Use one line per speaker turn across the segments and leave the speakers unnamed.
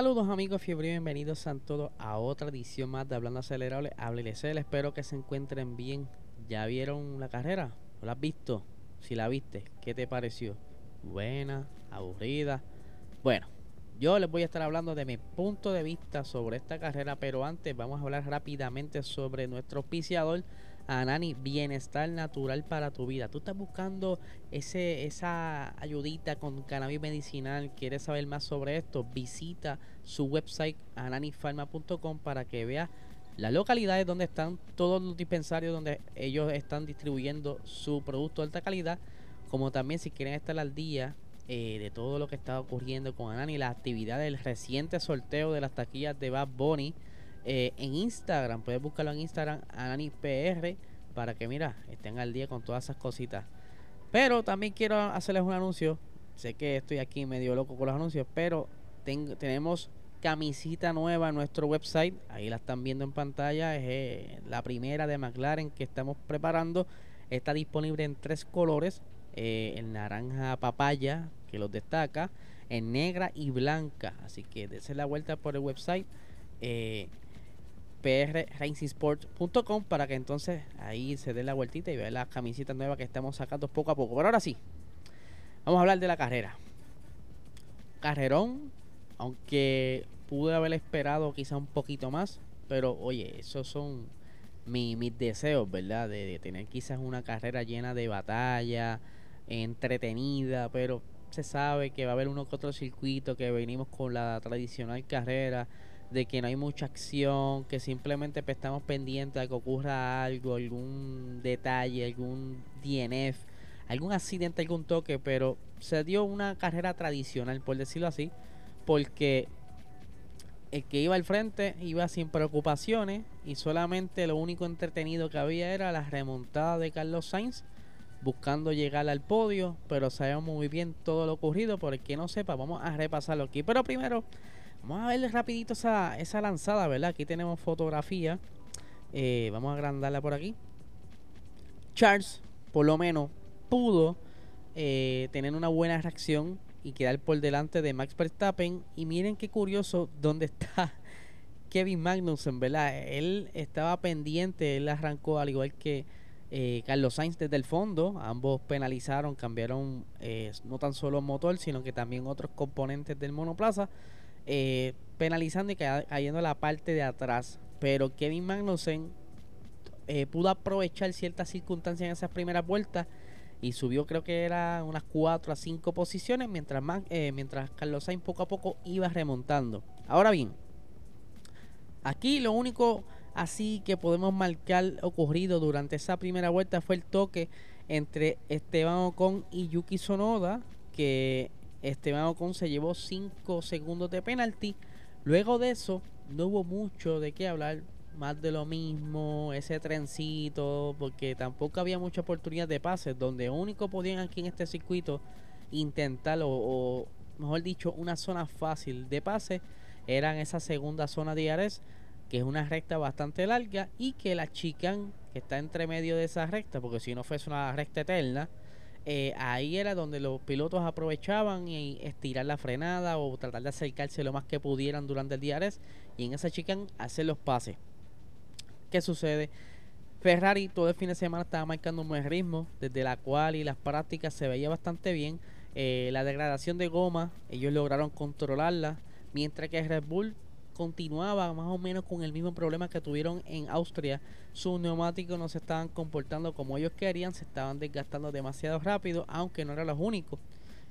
Saludos amigos fiebre bienvenidos a todos a otra edición más de Hablando Acelerable. Hábleles, espero que se encuentren bien. ¿Ya vieron la carrera? ¿Lo has visto? Si la viste, ¿qué te pareció? ¿Buena? ¿Aburrida? Bueno, yo les voy a estar hablando de mi punto de vista sobre esta carrera, pero antes vamos a hablar rápidamente sobre nuestro auspiciador Anani, bienestar natural para tu vida. Tú estás buscando ese, esa ayudita con cannabis medicinal, quieres saber más sobre esto, visita su website ananifarma.com para que veas las localidades donde están todos los dispensarios donde ellos están distribuyendo su producto de alta calidad, como también si quieren estar al día eh, de todo lo que está ocurriendo con Anani, la actividad del reciente sorteo de las taquillas de Bad Bunny eh, en Instagram. Puedes buscarlo en Instagram, AnaniPR, para que, mira, estén al día con todas esas cositas. Pero también quiero hacerles un anuncio. Sé que estoy aquí medio loco con los anuncios, pero tenemos camisita nueva en nuestro website. Ahí la están viendo en pantalla. Es eh, la primera de McLaren que estamos preparando. Está disponible en tres colores. Eh, en naranja papaya, que los destaca. En negra y blanca. Así que dense la vuelta por el website. Eh, prracingsport.com para que entonces ahí se dé la vueltita y vea las camisitas nuevas que estamos sacando poco a poco. Pero ahora sí, vamos a hablar de la carrera. Carrerón, aunque pude haber esperado quizá un poquito más, pero oye, esos son mis deseos, ¿verdad? De, de, tener quizás una carrera llena de batalla, entretenida, pero se sabe que va a haber uno que otro circuito que venimos con la tradicional carrera de que no hay mucha acción, que simplemente pues, estamos pendientes de que ocurra algo, algún detalle, algún DNF, algún accidente, algún toque, pero se dio una carrera tradicional, por decirlo así, porque el que iba al frente iba sin preocupaciones y solamente lo único entretenido que había era la remontada de Carlos Sainz buscando llegar al podio, pero sabemos muy bien todo lo ocurrido, por el que no sepa, vamos a repasarlo aquí. Pero primero Vamos a ver rapidito esa, esa lanzada, ¿verdad? Aquí tenemos fotografía. Eh, vamos a agrandarla por aquí. Charles, por lo menos, pudo eh, tener una buena reacción y quedar por delante de Max Verstappen. Y miren qué curioso dónde está Kevin Magnussen, ¿verdad? Él estaba pendiente, él arrancó al igual que eh, Carlos Sainz desde el fondo. Ambos penalizaron, cambiaron no tan solo motor, sino que también otros componentes del monoplaza eh, penalizando y cayendo la parte de atrás. Pero Kevin Magnussen eh, pudo aprovechar ciertas circunstancias en esas primeras vueltas y subió creo que era unas 4 a 5 posiciones mientras, eh, mientras Carlos Sainz poco a poco iba remontando. Ahora bien, aquí lo único así que podemos marcar ocurrido durante esa primera vuelta fue el toque entre Esteban Ocon y Yuki Sonoda que Esteban Ocon se llevó 5 segundos de penalti. Luego de eso, no hubo mucho de qué hablar. Más de lo mismo, ese trencito, porque tampoco había mucha oportunidad de pases. Donde único podían aquí en este circuito intentar, o, mejor dicho, una zona fácil de pase, eran esa segunda zona de Ares, que es una recta bastante larga y que la chican, que está entre medio de esa recta, porque si no fuese una recta eterna, eh, ahí era donde los pilotos aprovechaban y estirar la frenada o tratar de acercarse lo más que pudieran durante el DRS y en esa chican hacer los pases. ¿Qué sucede? Ferrari todo el fin de semana estaba marcando un buen ritmo, desde la cual y las prácticas se veía bastante bien. Eh, la degradación de goma, ellos lograron controlarla, mientras que Red Bull continuaba más o menos con el mismo problema que tuvieron en Austria. Sus neumáticos no se estaban comportando como ellos querían, se estaban desgastando demasiado rápido, aunque no eran los únicos.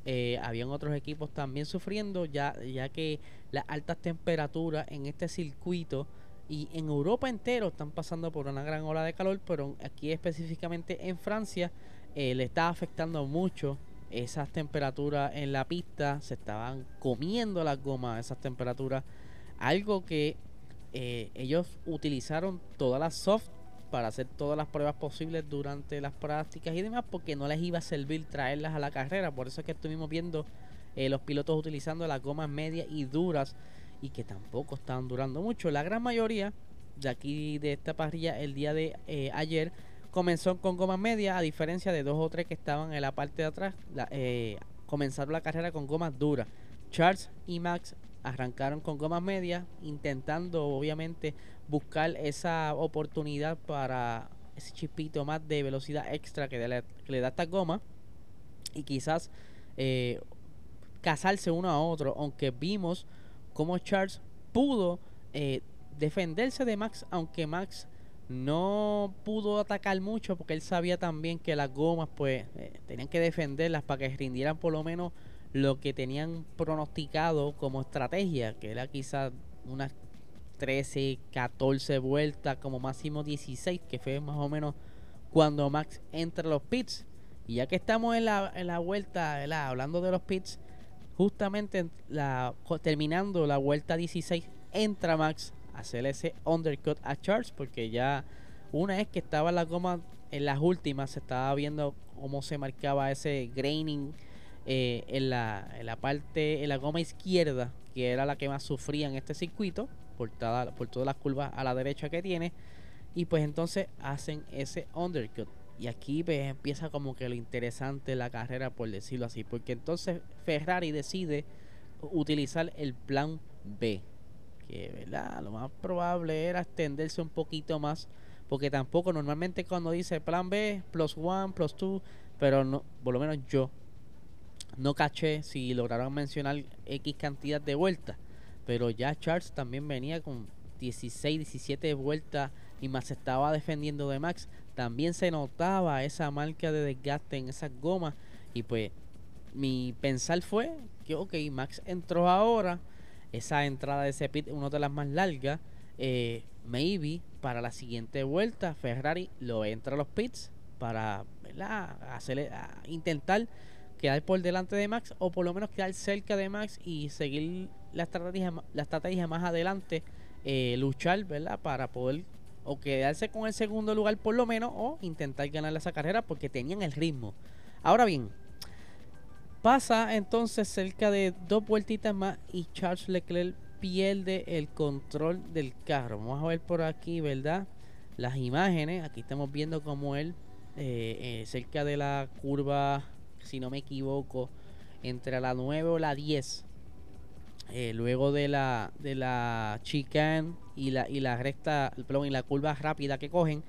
Eh, habían otros equipos también sufriendo, ya, ya que las altas temperaturas en este circuito y en Europa entero están pasando por una gran ola de calor, pero aquí específicamente en Francia eh, le está afectando mucho esas temperaturas en la pista, se estaban comiendo las gomas esas temperaturas Algo que eh, ellos utilizaron todas las soft para hacer todas las pruebas posibles durante las prácticas y demás, porque no les iba a servir traerlas a la carrera. Por eso es que estuvimos viendo eh, los pilotos utilizando las gomas medias y duras y que tampoco estaban durando mucho. La gran mayoría de aquí de esta parrilla el día de eh, ayer comenzó con gomas medias, a diferencia de dos o tres que estaban en la parte de atrás, eh, comenzaron la carrera con gomas duras. Charles y Max arrancaron con gomas medias, intentando obviamente buscar esa oportunidad para ese chipito más de velocidad extra que le, da esta goma. Y quizás eh, casarse uno a otro, aunque vimos como Charles pudo eh, defenderse de Max, aunque Max no pudo atacar mucho porque él sabía también que las gomas pues eh, tenían que defenderlas para que rindieran por lo menos lo que tenían pronosticado como estrategia, que era quizás unas 13, 14 vueltas, como máximo 16, que fue más o menos cuando Max entra a los pits. Y ya que estamos en la, en la vuelta, hablando de los pits, justamente la, terminando la vuelta 16, entra Max hacer ese undercut a Charles porque ya una vez que estaba la goma en las últimas se estaba viendo cómo se marcaba ese graining eh, en, la, en la parte en la goma izquierda que era la que más sufría en este circuito por, por todas las curvas a la derecha que tiene y pues entonces hacen ese undercut y aquí pues, empieza como que lo interesante de la carrera por decirlo así porque entonces Ferrari decide utilizar el plan B que ¿verdad? lo más probable era extenderse un poquito más, porque tampoco normalmente cuando dice plan B, plus one, plus two, pero no, por lo menos yo no caché si lograron mencionar X cantidad de vueltas, pero ya Charles también venía con 16, 17 vueltas y más estaba defendiendo de Max, también se notaba esa marca de desgaste en esas gomas y pues mi pensar fue que ok, Max entró ahora, esa entrada de ese pit, una de las más largas. Eh, maybe para la siguiente vuelta Ferrari lo entra a los pits para Hacerle, intentar quedar por delante de Max o por lo menos quedar cerca de Max y seguir la estrategia, más adelante, eh, luchar ¿verdad? para poder o quedarse con el segundo lugar por lo menos o intentar ganar esa carrera porque tenían el ritmo. Ahora bien, Pasa entonces cerca de dos vueltitas más y Charles Leclerc pierde el control del carro. Vamos a ver por aquí, ¿verdad? Las imágenes. Aquí estamos viendo como él, eh, eh, cerca de la curva, si no me equivoco, entre la 9 o la 10. Eh, luego de la de la chicane y la y la recta y la curva rápida que cogen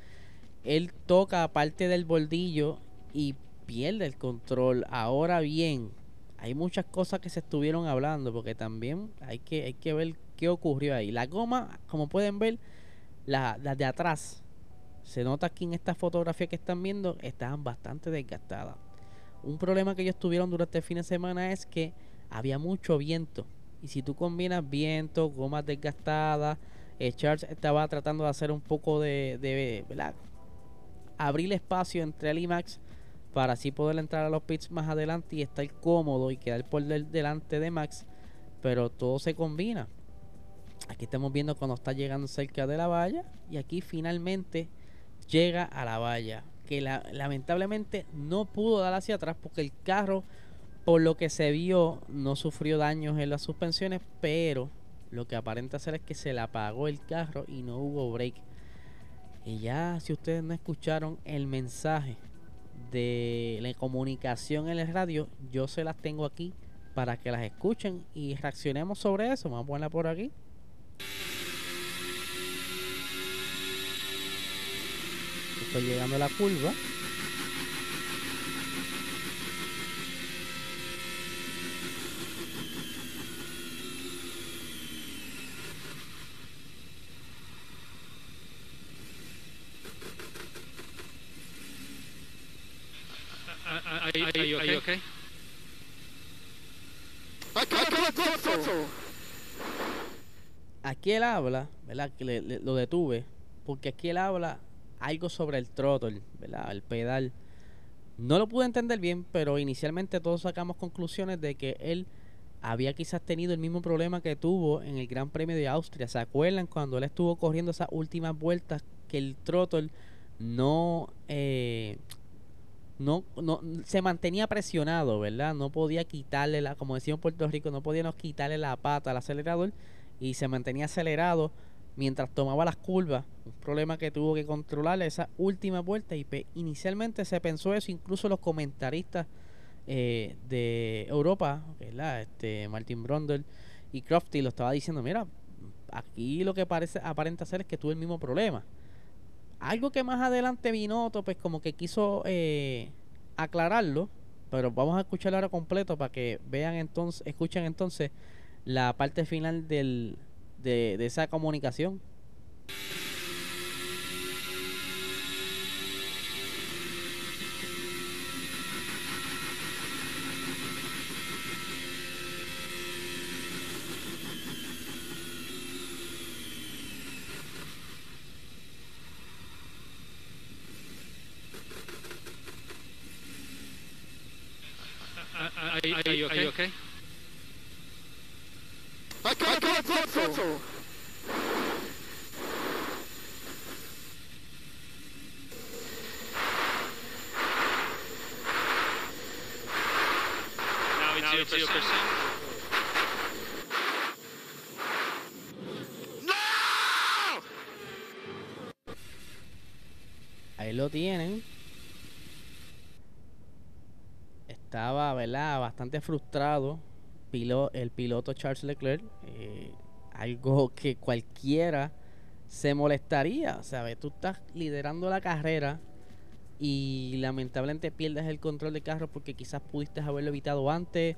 él toca parte del bordillo y pierde el control. Ahora bien, hay muchas cosas que se estuvieron hablando porque también hay que, hay que ver qué ocurrió ahí. La goma, como pueden ver, las de atrás, se nota aquí en esta fotografía que están viendo, estaban bastante desgastadas. Un problema que ellos tuvieron durante el fin de semana es que había mucho viento. Y si tú combinas viento, gomas desgastadas, eh, Charles estaba tratando de hacer un poco de, de abrir espacio entre el IMAX para así poder entrar a los pits más adelante y estar cómodo y quedar por delante de Max. Pero todo se combina. Aquí estamos viendo cuando está llegando cerca de la valla y aquí finalmente llega a la valla. Que lamentablemente no pudo dar hacia atrás porque el carro, por lo que se vio, no sufrió daños en las suspensiones, pero lo que aparenta ser es que se le apagó el carro y no hubo break. Y ya, si ustedes no escucharon el mensaje de la comunicación en el radio, yo se las tengo aquí para que las escuchen y reaccionemos sobre eso. Vamos a ponerla por aquí. Estoy llegando a la curva. Aquí él habla, ¿verdad? Que lo detuve, porque aquí él habla algo sobre el throttle, ¿verdad? El pedal. No lo pude entender bien, pero inicialmente todos sacamos conclusiones de que él había quizás tenido el mismo problema que tuvo en el Gran Premio de Austria. ¿Se acuerdan cuando él estuvo corriendo esas últimas vueltas que el throttle no, eh, no, no se mantenía presionado, ¿verdad? No podía quitarle la, como decía Puerto Rico, no podíamos quitarle la pata al acelerador y se mantenía acelerado mientras tomaba las curvas, un problema que tuvo que controlar esa última vuelta y inicialmente se pensó eso, incluso los comentaristas eh, de Europa, ¿verdad? Este, Martin Brundle y Crofty lo estaba diciendo, mira, aquí lo que parece aparenta ser es que tuvo el mismo problema. Algo que más adelante Binotto pues como que quiso eh, aclararlo, pero vamos a escucharlo ahora completo para que vean entonces, escuchen entonces la parte final del, de, de esa comunicación.
Are, are, are, you okay? Are you okay?
I can't, I can't throttle.
Now it's, now it's 0%.
No!
Ahí lo tienen. Estaba, ¿verdad? Bastante frustrado pilo- el piloto Charles Leclerc. eh, algo que cualquiera se molestaría. ¿Sabes? Tú estás liderando la carrera y lamentablemente pierdes el control del carro porque quizás pudiste haberlo evitado antes.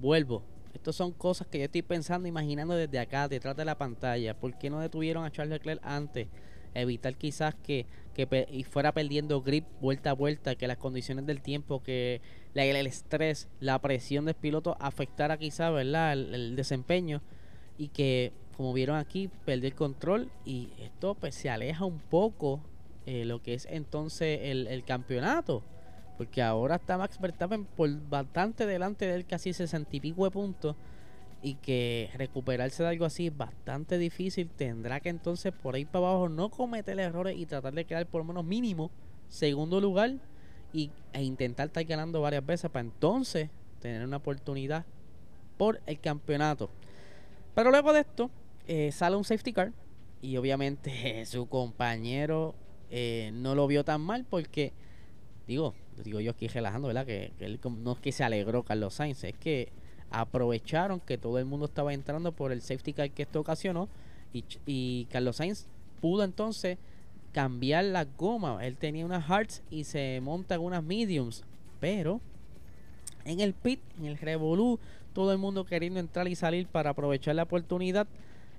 Vuelvo. Estas son cosas que yo estoy pensando, imaginando desde acá, detrás de la pantalla. ¿Por qué no detuvieron a Charles Leclerc antes? Evitar quizás que, que y fuera perdiendo grip vuelta a vuelta, que las condiciones del tiempo, que el estrés, la presión del piloto afectara quizás, ¿verdad? El, el desempeño y que, como vieron aquí, perdió el control y esto pues se aleja un poco eh, lo que es entonces el, el campeonato. Porque ahora está Max Verstappen por bastante delante de él, casi 60 y pico de puntos. Y que recuperarse de algo así es bastante difícil. Tendrá que entonces por ahí para abajo no cometer errores y tratar de quedar por lo menos mínimo segundo lugar. Y, e intentar estar ganando varias veces para entonces tener una oportunidad por el campeonato. Pero luego de esto eh, sale un safety car. Y obviamente su compañero eh, no lo vio tan mal porque digo, digo yo aquí relajando, ¿verdad? Que, él no es que se alegró Carlos Sainz, es que aprovecharon que todo el mundo estaba entrando por el safety car que esto ocasionó y, y Carlos Sainz pudo entonces cambiar la goma. Él tenía unas hards y se monta unas mediums, pero en el pit, en el revolú, todo el mundo queriendo entrar y salir para aprovechar la oportunidad.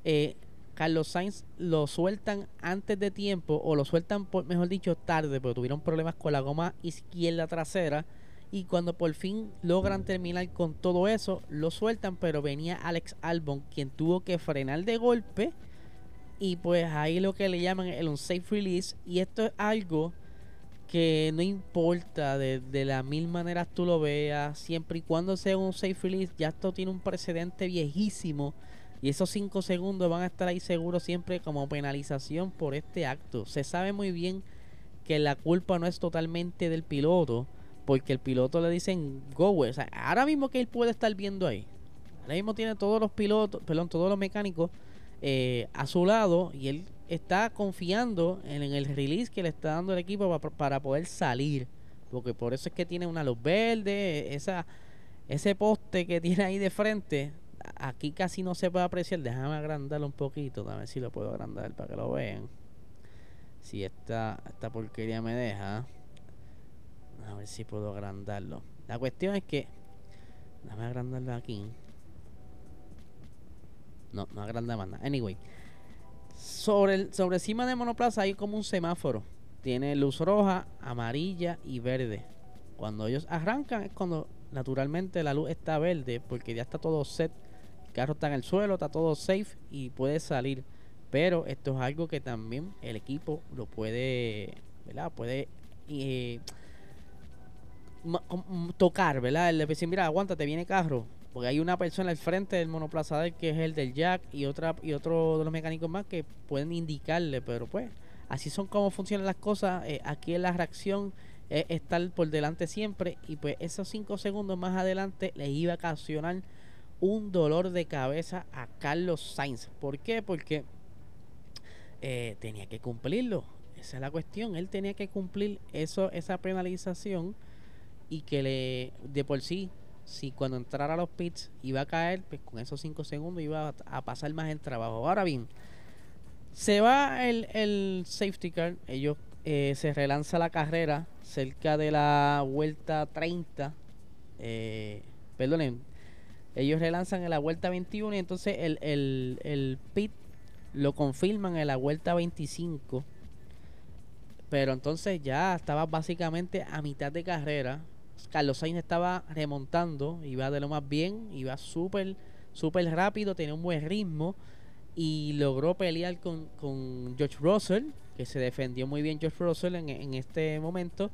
eh, Carlos Sainz lo sueltan antes de tiempo o lo sueltan, por, mejor dicho, tarde, porque tuvieron problemas con la goma izquierda trasera. Y cuando por fin logran terminar con todo eso, lo sueltan, pero venía Alex Albon, quien tuvo que frenar de golpe. Y pues ahí lo que le llaman el unsafe release. Y esto es algo que no importa de, de las mil maneras tú lo veas, siempre y cuando sea un safe release, ya esto tiene un precedente viejísimo. Y esos 5 segundos van a estar ahí seguros siempre como penalización por este acto. Se sabe muy bien que la culpa no es totalmente del piloto, porque el piloto le dicen go, güey". O ahora mismo que él puede estar viendo ahí, ahora mismo tiene todos los pilotos, perdón, todos los mecánicos eh, a su lado y él está confiando en, en el release que le está dando el equipo pa- para poder salir. Porque por eso es que tiene una luz verde, esa, ese poste que tiene ahí de frente. Aquí casi no se puede apreciar. Déjame agrandarlo un poquito. A ver si lo puedo agrandar para que lo vean. Si esta, esta porquería me deja. A ver si puedo agrandarlo. La cuestión es que. Déjame agrandarlo aquí. No, no agranda más nada. Anyway. Sobre, el, sobre encima de monoplaza hay como un semáforo. Tiene luz roja, amarilla y verde. Cuando ellos arrancan es cuando naturalmente la luz está verde porque ya está todo set. Carro está en el suelo, está todo safe y puede salir. Pero esto es algo que también el equipo lo puede, ¿verdad? Puede eh, tocar, ¿verdad? El de decir, mira, aguántate, viene carro. Porque hay una persona al frente del monoplaza de él que es el del Jack y otra y otro de los mecánicos más que pueden indicarle, pero pues así son como funcionan las cosas. eh, aquí la reacción es estar por delante siempre y pues esos 5 segundos más adelante les iba a ocasionar un dolor de cabeza a Carlos Sainz. ¿Por qué? Porque eh, tenía que cumplirlo. Esa es la cuestión. Él tenía que cumplir eso, esa penalización y que le de por sí, si cuando entrara a los pits iba a caer, pues con esos 5 segundos iba a, pasar más el trabajo. Ahora bien, se va el, el safety car, ellos eh, se relanza la carrera cerca de la vuelta 30. Eh, perdonen, ellos relanzan en la vuelta 21 y entonces el, el, el pit lo confirman en la vuelta 25. Pero entonces ya estaba básicamente a mitad de carrera. Carlos Sainz estaba remontando, iba de lo más bien, iba súper, súper rápido, tenía un buen ritmo y logró pelear con, con George Russell, que se defendió muy bien George Russell en, en este momento.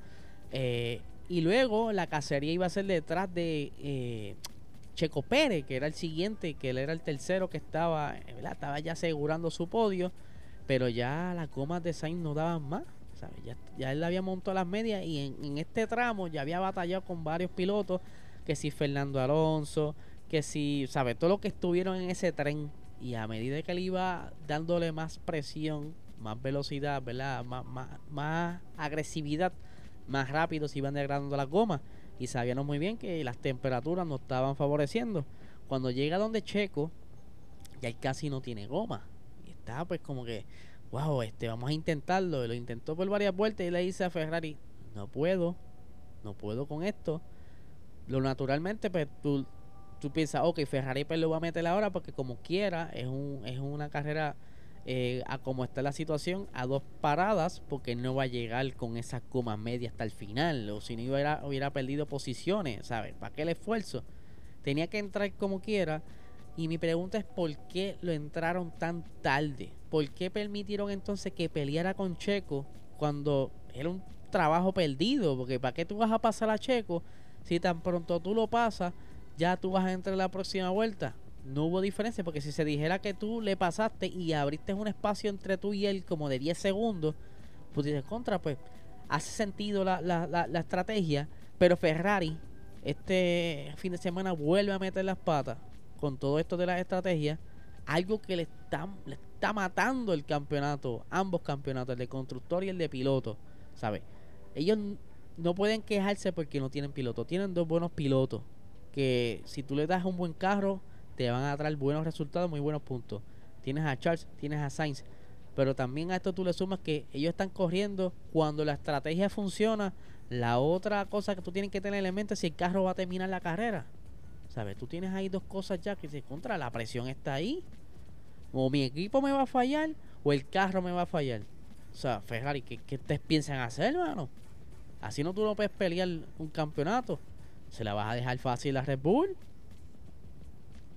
Eh, y luego la cacería iba a ser detrás de eh, Checo Pérez, que era el siguiente, que él era el tercero que estaba, ¿verdad? estaba ya asegurando su podio, pero ya las gomas de Sainz no daban más. ¿sabes? Ya, ya él había montado las medias y en, en este tramo ya había batallado con varios pilotos, que si Fernando Alonso, que si, ¿sabes? Todo lo que estuvieron en ese tren y a medida que él iba dándole más presión, más velocidad, ¿verdad? Más, más, más agresividad, más rápido se iban degradando las gomas y sabíamos muy bien que las temperaturas no estaban favoreciendo. Cuando llega donde Checo, ya casi no tiene goma. Y está pues como que, wow, este, vamos a intentarlo. Y lo intentó por varias vueltas y le dice a Ferrari, no puedo, no puedo con esto. Lo naturalmente, pues tú, tú piensas, ok, Ferrari pues lo va a meter ahora porque como quiera, es, un, es una carrera eh, a como está la situación, a dos paradas, porque no va a llegar con esa coma media hasta el final, o si no hubiera, hubiera perdido posiciones, ¿sabes? ¿Para qué el esfuerzo? Tenía que entrar como quiera. Y mi pregunta es por qué lo entraron tan tarde. ¿Por qué permitieron entonces que peleara con Checo cuando era un trabajo perdido? Porque ¿para qué tú vas a pasar a Checo si tan pronto tú lo pasas, ya tú vas a entrar en la próxima vuelta? No hubo diferencia porque si se dijera que tú le pasaste y abriste un espacio entre tú y él como de 10 segundos, pues dices contra, pues hace sentido la, la, la, la estrategia, pero Ferrari este fin de semana vuelve a meter las patas con todo esto de la estrategia, algo que le está, le está matando el campeonato, ambos campeonatos, el de constructor y el de piloto, ¿sabes? Ellos no pueden quejarse porque no tienen piloto, tienen dos buenos pilotos que si tú le das un buen carro, te van a traer buenos resultados, muy buenos puntos. Tienes a Charles, tienes a Sainz, pero también a esto tú le sumas que ellos están corriendo cuando la estrategia funciona. La otra cosa que tú tienes que tener en mente es si el carro va a terminar la carrera. ¿Sabes? Tú tienes ahí dos cosas ya que se contra, la presión está ahí. O mi equipo me va a fallar o el carro me va a fallar. O sea, Ferrari, ¿qué, qué ustedes piensan hacer, hermano? Así no tú no puedes pelear un campeonato. Se la vas a dejar fácil a Red Bull.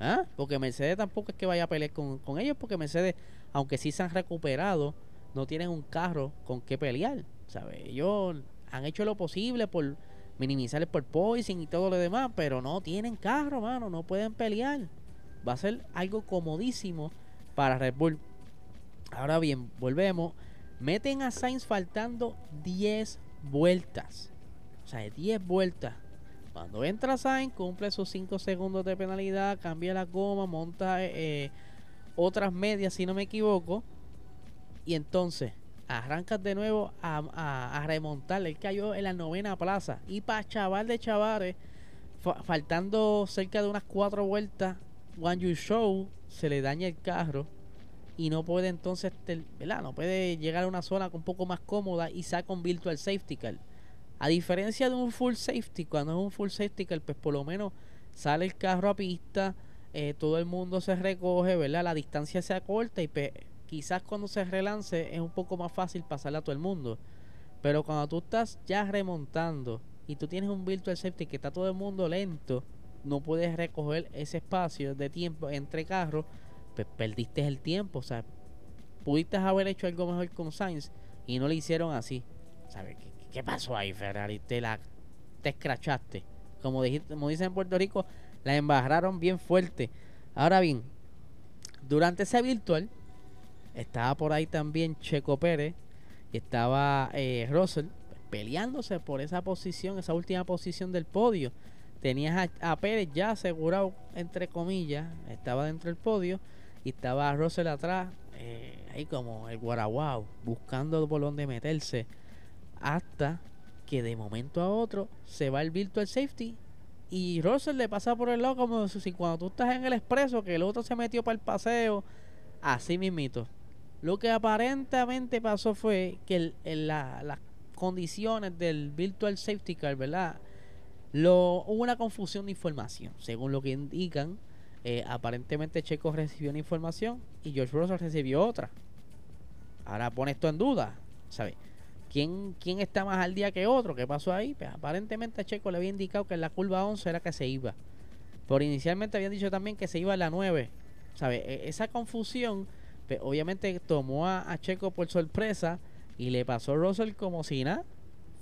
¿Ah? Porque Mercedes tampoco es que vaya a pelear con, con, ellos, porque Mercedes, aunque sí se han recuperado, no tienen un carro con que pelear. ¿sabes? Ellos han hecho lo posible por minimizar el porpoising y todo lo demás, pero no tienen carro, mano, no pueden pelear. Va a ser algo comodísimo para Red Bull. Ahora bien, volvemos. Meten a Sainz faltando 10 vueltas. O sea, 10 vueltas. Cuando entra Sainz, cumple sus 5 segundos de penalidad, cambia la goma, monta eh, otras medias, si no me equivoco. Y entonces arrancas de nuevo a, a, a. Él cayó en la novena plaza. Y para chaval de chavales, fa faltando cerca de unas 4 vueltas, One You Show se le daña el carro. Y no puede entonces, ¿verdad? No puede llegar a una zona un poco más cómoda y saca un virtual safety car. A diferencia de un full safety, cuando es un full safety car, pues por lo menos sale el carro a pista, eh, todo el mundo se recoge, ¿verdad? La distancia se acorta y pues, quizás cuando se relance es un poco más fácil pasarle a todo el mundo. Pero cuando tú estás ya remontando y tú tienes un virtual safety que está todo el mundo lento, no puedes recoger ese espacio de tiempo entre carros, pues perdiste el tiempo. O sea, pudiste haber hecho algo mejor con Sainz y no lo hicieron así. ¿Sabes qué? ¿Qué pasó ahí, Ferrari? Te la te escrachaste. Como, dicen en Puerto Rico, la embarraron bien fuerte. Ahora bien, durante ese virtual estaba por ahí también Checo Pérez y estaba eh, Russell peleándose por esa posición, esa última posición del podio. Tenías a, a Pérez ya asegurado, entre comillas, estaba dentro del podio y estaba Russell atrás, eh, ahí como el guaraguao, buscando por dónde meterse, hasta que de momento a otro se va el virtual safety y Russell le pasa por el lado como si cuando tú estás en el expreso que el otro se metió para el paseo, así mismito. Lo que aparentemente pasó fue que la- las condiciones del virtual safety car, ¿verdad? Lo, hubo una confusión de información, según lo que indican. eh, aparentemente Checo recibió una información y George Russell recibió otra. Ahora pone esto en duda, ¿sabes? ¿Quién, ¿Quién está más al día que otro? ¿Qué pasó ahí? Pues aparentemente a Checo le había indicado que en la curva 11 era que se iba. Pero inicialmente habían dicho también que se iba en la 9. ¿Sabes? E- Esa confusión, pues, obviamente tomó a, a Checo por sorpresa y le pasó a Russell como si nada.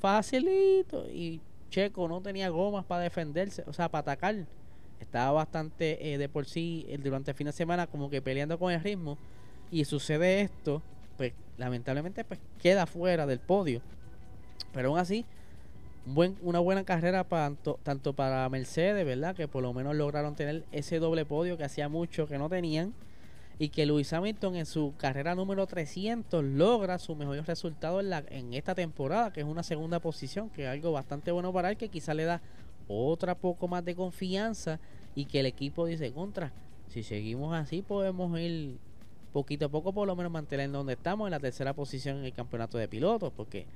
Facilito. Y Checo no tenía gomas para defenderse, o sea, para atacar. Estaba bastante eh, de por sí eh, durante el fin de semana como que peleando con el ritmo. Y sucede esto, pues lamentablemente pues queda fuera del podio. Pero aún así, buen, una buena carrera para, tanto, tanto para Mercedes, ¿verdad? Que por lo menos lograron tener ese doble podio que hacía mucho que no tenían. Y que Lewis Hamilton en su carrera número 300 logra su mejor resultado en, la, en esta temporada, que es una segunda posición, que es algo bastante bueno para él, que quizá le da otra poco más de confianza y que el equipo dice contra. Si seguimos así podemos ir poquito a poco por lo menos mantener donde estamos en la tercera posición en el campeonato de pilotos, porque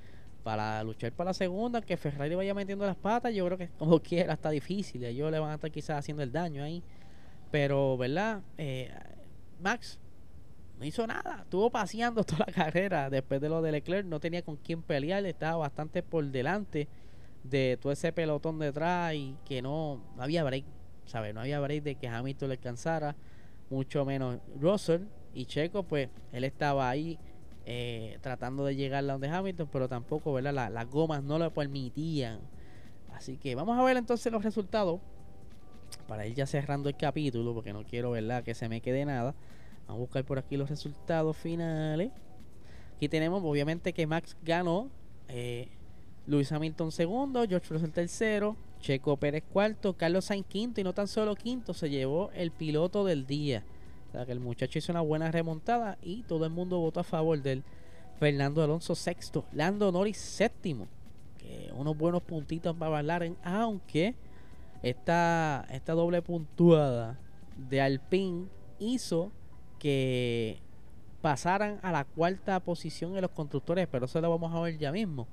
para luchar para la segunda, que Ferrari vaya metiendo las patas, yo creo que como quiera está difícil. Ellos le van a estar quizás haciendo el daño ahí. Pero, ¿verdad? Eh, Max no hizo nada. Estuvo paseando toda la carrera. Después de lo de Leclerc, no tenía con quién pelear. Estaba bastante por delante de todo ese pelotón detrás y que no, no había break. ¿Sabes? No había break de que Hamilton le alcanzara. Mucho menos Russell y Checo, pues él estaba ahí eh, tratando de llegar a donde Hamilton, pero tampoco, ¿verdad? La- las gomas no lo permitían. Así que vamos a ver entonces los resultados para ir ya cerrando el capítulo, porque no quiero, ¿verdad? Que se me quede nada. Vamos a buscar por aquí los resultados finales. Aquí tenemos, obviamente, que Max ganó. Eh, Luis Hamilton segundo, George Russell tercero, Checo Pérez cuarto, Carlos Sainz quinto y no tan solo quinto, se llevó el piloto del día. Que el muchacho hizo una buena remontada y todo el mundo votó a favor de él. Fernando Alonso sexto, Lando Norris séptimo. Unos buenos puntitos para bailar, aunque esta, esta doble puntuada de Alpine hizo que pasaran a la cuarta posición en los constructores, pero eso lo vamos a ver ya mismo.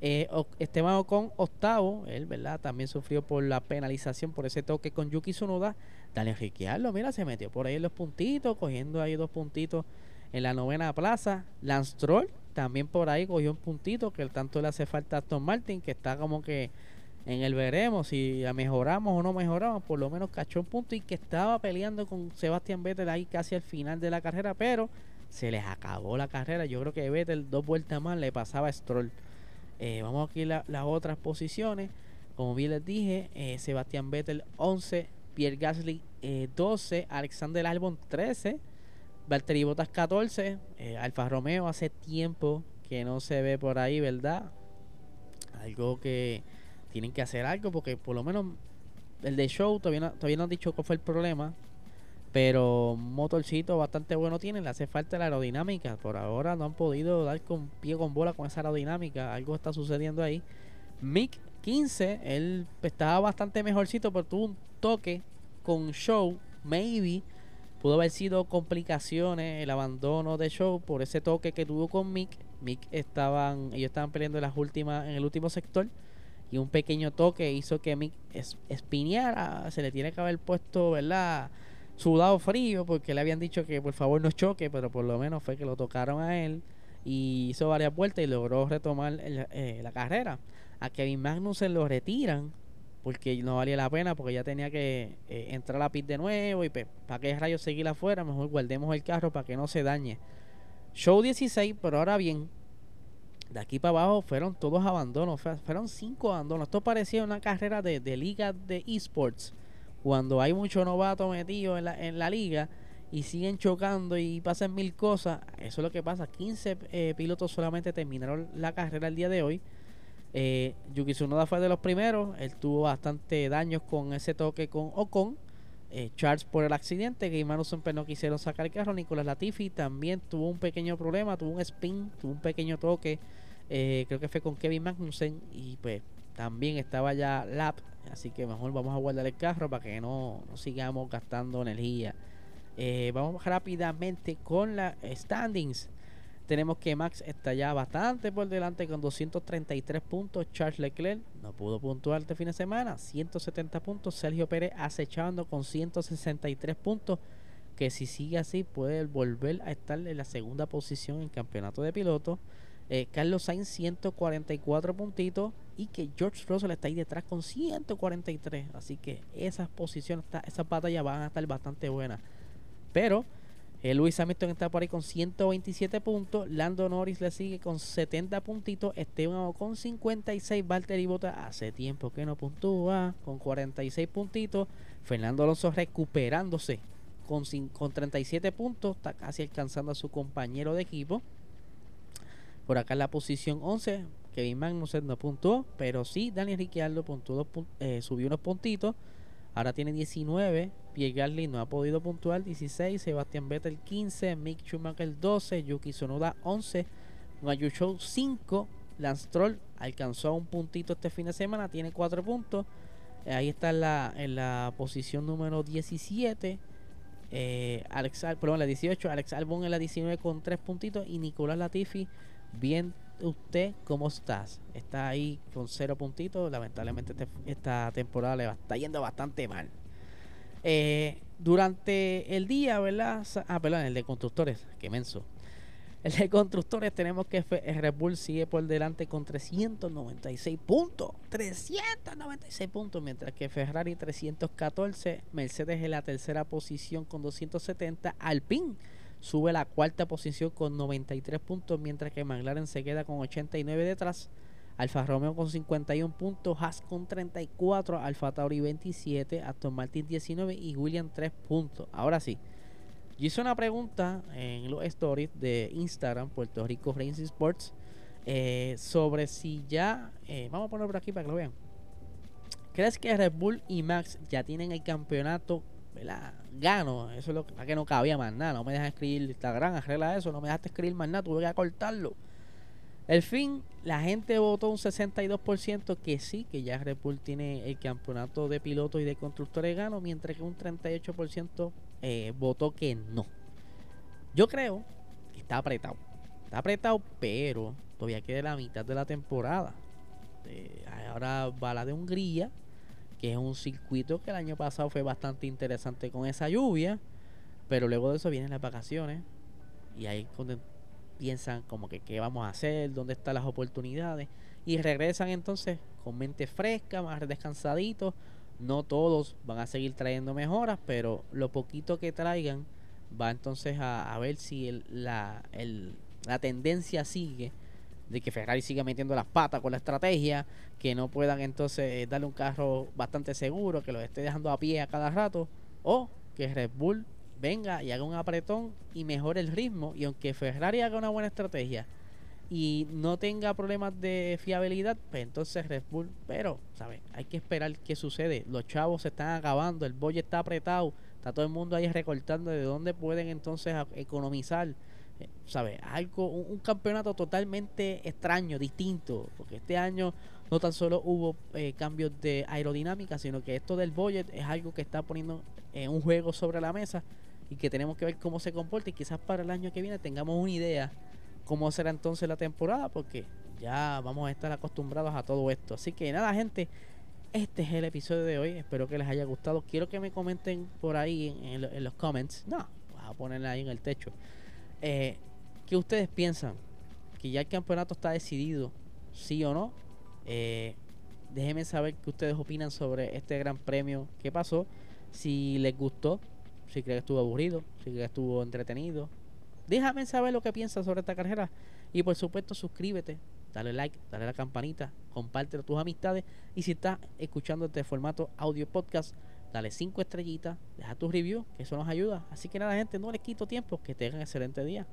Eh, Esteban Ocon octavo, él, ¿verdad? También sufrió por la penalización por ese toque con Yuki Tsunoda. Daniel Ricciardo, mira, se metió por ahí en los puntitos, cogiendo ahí dos puntitos en la novena plaza. Lance Stroll también por ahí cogió un puntito que tanto le hace falta a Aston Martin, que está como que en el veremos si mejoramos o no mejoramos, por lo menos cachó un punto y que estaba peleando con Sebastián Vettel ahí casi al final de la carrera, pero se les acabó la carrera. Yo creo que Vettel dos vueltas más le pasaba a Stroll. Eh, vamos aquí a las otras posiciones. Como bien les dije, eh, Sebastián Vettel 11, Pierre Gasly eh, 12, Alexander Albon 13, Valtteri Bottas 14, eh, Alfa Romeo hace tiempo que no se ve por ahí, ¿verdad? Algo que tienen que hacer algo porque por lo menos el de show todavía no, todavía no han dicho cuál fue el problema. Pero un motorcito bastante bueno tienen, le hace falta la aerodinámica. Por ahora no han podido dar con pie con bola con esa aerodinámica. Algo está sucediendo ahí. Mick 15, él estaba bastante mejorcito, pero tuvo un toque con Show. Maybe pudo haber sido complicaciones el abandono de Show por ese toque que tuvo con Mick. Mick estaban, ellos estaban peleando en las últimas, en el último sector y un pequeño toque hizo que Mick es, espineara. Se le tiene que haber puesto, ¿verdad? Sudado frío porque le habían dicho que por favor no choque, pero por lo menos fue que lo tocaron a él y hizo varias vueltas y logró retomar eh, la carrera. A Kevin Magnussen lo retiran porque no valía la pena porque ya tenía que eh, entrar a la pit de nuevo y para qué rayos seguir afuera, mejor guardemos el carro para que no se dañe. Show 16, pero ahora bien, de aquí para abajo fueron todos abandonos, fue- fueron cinco abandonos. Esto parecía una carrera de, de liga de esports. cuando hay mucho novato metido en la, en la liga y siguen chocando y pasan mil cosas, eso es lo que pasa. 15 eh, pilotos solamente terminaron la carrera el día de hoy. Eh, Yuki Tsunoda fue de los primeros, él tuvo bastante daños con ese toque con Ocon. Eh, Charles por el accidente, que Magnussen pues, no quisieron sacar el carro. Nicolás Latifi también tuvo un pequeño problema, tuvo un spin, tuvo un pequeño toque. Eh, creo que fue con Kevin Magnussen y pues también estaba ya lap, así que mejor vamos a guardar el carro para que no, no sigamos gastando energía. Eh, vamos rápidamente con las standings. Tenemos que Max está ya bastante por delante con 233 puntos. Charles Leclerc no pudo puntuar este fin de semana, 170 puntos. Sergio Pérez acechando con 163 puntos. Que si sigue así puede volver a estar en la segunda posición en campeonato de pilotos. Eh, Carlos Sainz 144 puntitos y que George Russell está ahí detrás con 143. Así que esas posiciones, esas batallas van a estar bastante buenas. Pero eh, Luis Hamilton está por ahí con 127 puntos. Lando Norris le sigue con 70 puntitos. Esteban con 56. Valtteri Bottas hace tiempo que no puntúa con 46 puntitos. Fernando Alonso recuperándose con, con 37 puntos. Está casi alcanzando a su compañero de equipo. Por acá en la posición 11. Kevin Magnussen no puntuó. Pero sí, Daniel Ricciardo puntuó, eh, subió unos puntitos. Ahora tiene 19. Pierre no ha podido puntuar 16. Sebastián Vettel 15. Mick Schumacher 12. Yuki Tsunoda 11. Guayu 5. Lance Troll alcanzó un puntito este fin de semana. Tiene 4 puntos. Eh, ahí está en la, en la posición número 17. Eh, Alex, perdón, la 18. Alex Albon en la 19 con 3 puntitos. Y Nicolás Latifi bien usted cómo estás. Está ahí con cero puntitos. Lamentablemente este, esta temporada le está yendo bastante mal. Eh, durante el día, ¿verdad? Ah, perdón, el de constructores, que menso. El de constructores tenemos que Red Bull sigue por delante con 396 puntos. 396 puntos, mientras que Ferrari 314. Mercedes en la tercera posición con 270. Alpine sube a la cuarta posición con 93 puntos, mientras que McLaren se queda con 89 detrás. Alfa Romeo con 51 puntos, Haas con 34, Alfa Tauri 27, Aston Martin 19 y William 3 puntos. Ahora sí, yo hice una pregunta en los stories de Instagram, Puerto Rico Racing Sports, eh, sobre si ya, eh, vamos a ponerlo por aquí para que lo vean. ¿Crees que Red Bull y Max ya tienen el campeonato Gano, eso es lo que, que no cabía más nada. No me dejas escribir Instagram, arregla eso, no me dejaste escribir más nada, tuve que cortarlo. El fin, la gente votó un 62% que sí, que ya Red Bull tiene el campeonato de pilotos y de constructores gano, mientras que un 38% eh, votó que no. Yo creo que está apretado. Está apretado, pero todavía queda la mitad de la temporada. Eh, ahora va la de Hungría, es un circuito que el año pasado fue bastante interesante con esa lluvia, pero luego de eso vienen las vacaciones y ahí piensan como que qué vamos a hacer, dónde están las oportunidades y regresan entonces con mente fresca, más descansaditos. No todos van a seguir trayendo mejoras, pero lo poquito que traigan va entonces a, ver si la, la tendencia sigue de que Ferrari siga metiendo las patas con la estrategia, que no puedan entonces eh, darle un carro bastante seguro, que lo esté dejando a pie a cada rato, o que Red Bull venga y haga un apretón y mejore el ritmo, y aunque Ferrari haga una buena estrategia y no tenga problemas de fiabilidad, pues entonces Red Bull, pero, ¿sabes? Hay que esperar qué sucede. Los chavos se están acabando, el boy está apretado, está todo el mundo ahí recortando de dónde pueden entonces economizar ¿sabes? Algo, un, campeonato totalmente extraño, distinto, porque este año no tan solo hubo eh, cambios de aerodinámica, sino que esto del budget es algo que está poniendo en un juego sobre la mesa y que tenemos que ver cómo se comporta y quizás para el año que viene tengamos una idea cómo será entonces la temporada, porque ya vamos a estar acostumbrados a todo esto. Así que nada, gente, este es el episodio de hoy. Espero que les haya gustado. Quiero que me comenten por ahí en, en los comments. No, voy a ponerla ahí en el techo. Eh, ¿Qué ustedes piensan? Que ya el campeonato está decidido, sí o no. Eh, déjenme saber qué ustedes opinan sobre este gran premio que pasó. Si les gustó, si creen que estuvo aburrido, si creen que estuvo entretenido. Déjame saber lo que piensan sobre esta carrera. Y por supuesto, suscríbete, dale like, dale la campanita, compártelo a tus amistades. Y si estás escuchando este formato audio podcast, dale 5 estrellitas, deja tu review, que eso nos ayuda. Así que nada, gente, no les quito tiempo, que tengan excelente día.